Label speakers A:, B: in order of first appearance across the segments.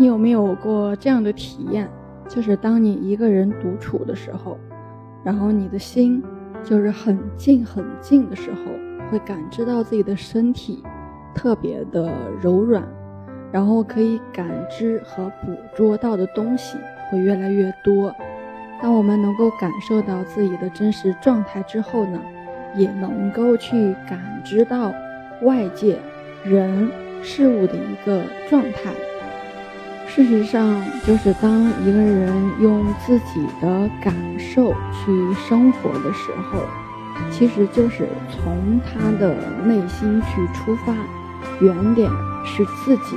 A: 你有没有过这样的体验？就是当你一个人独处的时候，然后你的心就是很静很静的时候，会感知到自己的身体特别的柔软，然后可以感知和捕捉到的东西会越来越多。当我们能够感受到自己的真实状态之后呢，也能够去感知到外界人事物的一个状态。事实上，就是当一个人用自己的感受去生活的时候，其实就是从他的内心去出发，原点是自己。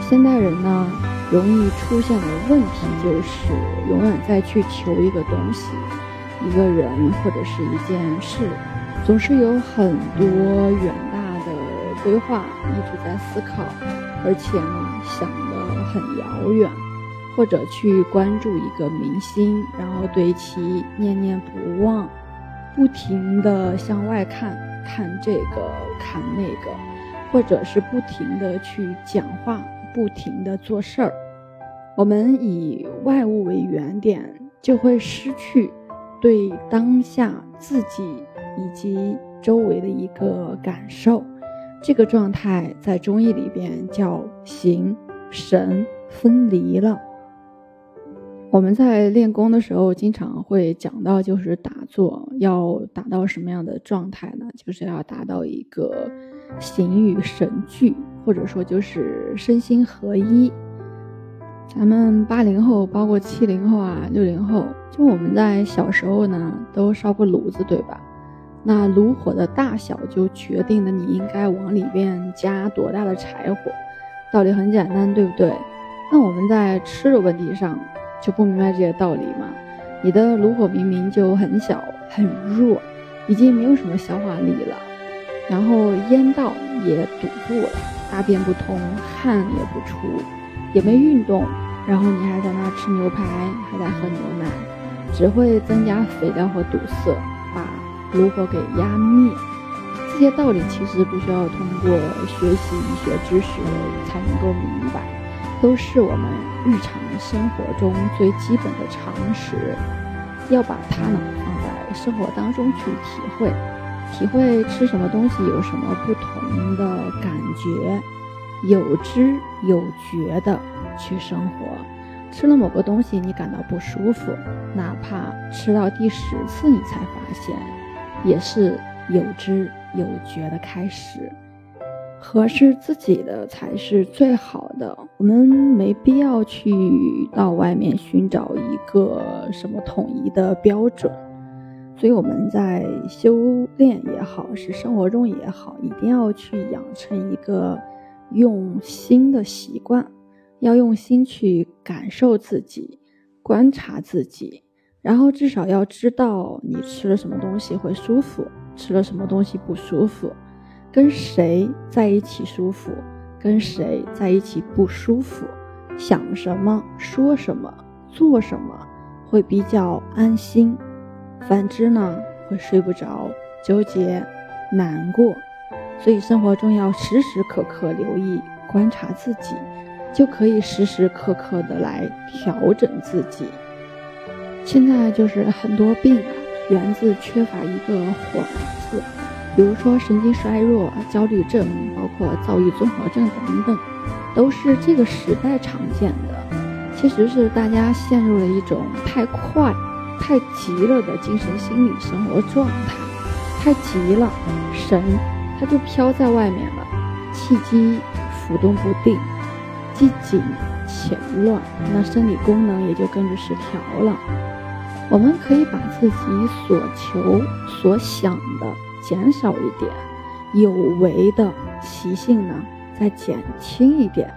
A: 现代人呢？容易出现的问题就是，永远在去求一个东西、一个人或者是一件事，总是有很多远大的规划，一直在思考，而且呢想很遥远，或者去关注一个明星，然后对其念念不忘，不停地向外看，看这个看那个，或者是不停地去讲话。不停的做事儿，我们以外物为原点，就会失去对当下自己以及周围的一个感受。这个状态在中医里边叫形神分离了。我们在练功的时候，经常会讲到，就是打坐要达到什么样的状态呢？就是要达到一个形与神俱。或者说就是身心合一。咱们八零后，包括七零后啊、六零后，就我们在小时候呢，都烧过炉子，对吧？那炉火的大小就决定了你应该往里边加多大的柴火。道理很简单，对不对？那我们在吃的问题上就不明白这些道理吗？你的炉火明明就很小很弱，已经没有什么消化力了，然后烟道也堵住了。大便不通，汗也不出，也没运动，然后你还在那吃牛排，还在喝牛奶，只会增加肥料和堵塞，把炉火给压灭。这些道理其实不需要通过学习医学知识才能够明白，都是我们日常生活中最基本的常识，要把它呢放在生活当中去体会。体会吃什么东西有什么不同的感觉，有知有觉的去生活。吃了某个东西你感到不舒服，哪怕吃到第十次你才发现，也是有知有觉的开始。合适自己的才是最好的，我们没必要去到外面寻找一个什么统一的标准。所以我们在修炼也好，是生活中也好，一定要去养成一个用心的习惯，要用心去感受自己，观察自己，然后至少要知道你吃了什么东西会舒服，吃了什么东西不舒服，跟谁在一起舒服，跟谁在一起不舒服，想什么，说什么，做什么会比较安心。反之呢，会睡不着、纠结、难过，所以生活中要时时刻刻留意、观察自己，就可以时时刻刻的来调整自己。现在就是很多病，源自缺乏一个“缓”字，比如说神经衰弱、焦虑症，包括躁郁综合症等等，都是这个时代常见的。其实是大家陷入了一种太快。太急了的精神心理生活状态，太急了，神它就飘在外面了，气机浮动不定，既紧且乱，那生理功能也就跟着失调了。我们可以把自己所求所想的减少一点，有为的习性呢再减轻一点。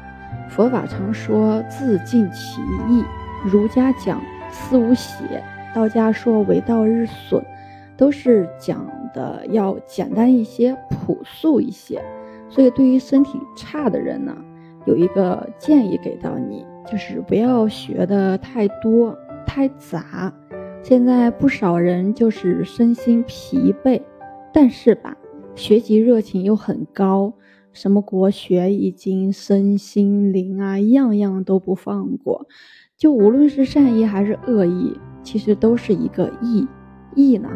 A: 佛法常说自尽其意，儒家讲思无邪。道家说“为道日损”，都是讲的要简单一些、朴素一些。所以，对于身体差的人呢，有一个建议给到你，就是不要学的太多、太杂。现在不少人就是身心疲惫，但是吧，学习热情又很高，什么国学易经、身心灵啊，样样都不放过。就无论是善意还是恶意，其实都是一个意。意呢，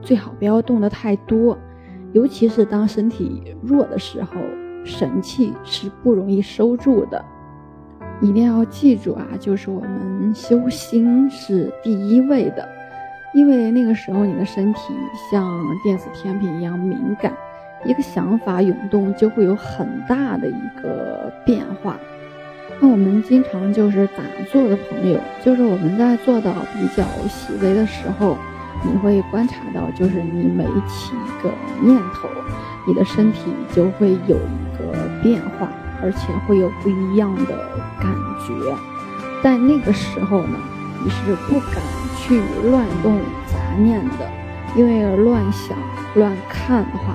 A: 最好不要动得太多，尤其是当身体弱的时候，神气是不容易收住的。一定要记住啊，就是我们修心是第一位的，因为那个时候你的身体像电子天平一样敏感，一个想法涌动就会有很大的一个变化。那我们经常就是打坐的朋友，就是我们在做到比较细微的时候，你会观察到，就是你每起一个念头，你的身体就会有一个变化，而且会有不一样的感觉。在那个时候呢，你是不敢去乱动杂念的，因为乱想、乱看的话，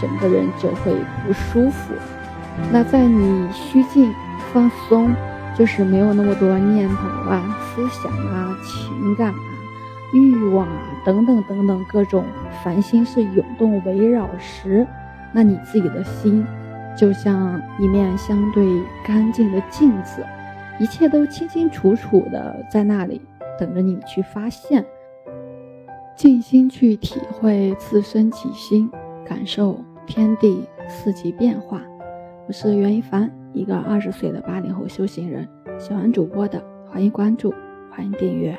A: 整个人就会不舒服。那在你虚静。放松，就是没有那么多念头啊、思想啊、情感啊、欲望啊等等等等各种烦心事涌动围绕时，那你自己的心就像一面相对干净的镜子，一切都清清楚楚的在那里等着你去发现。静心去体会自身起心，感受天地四季变化。我是袁一凡。一个二十岁的八零后修行人，喜欢主播的欢迎关注，欢迎订阅。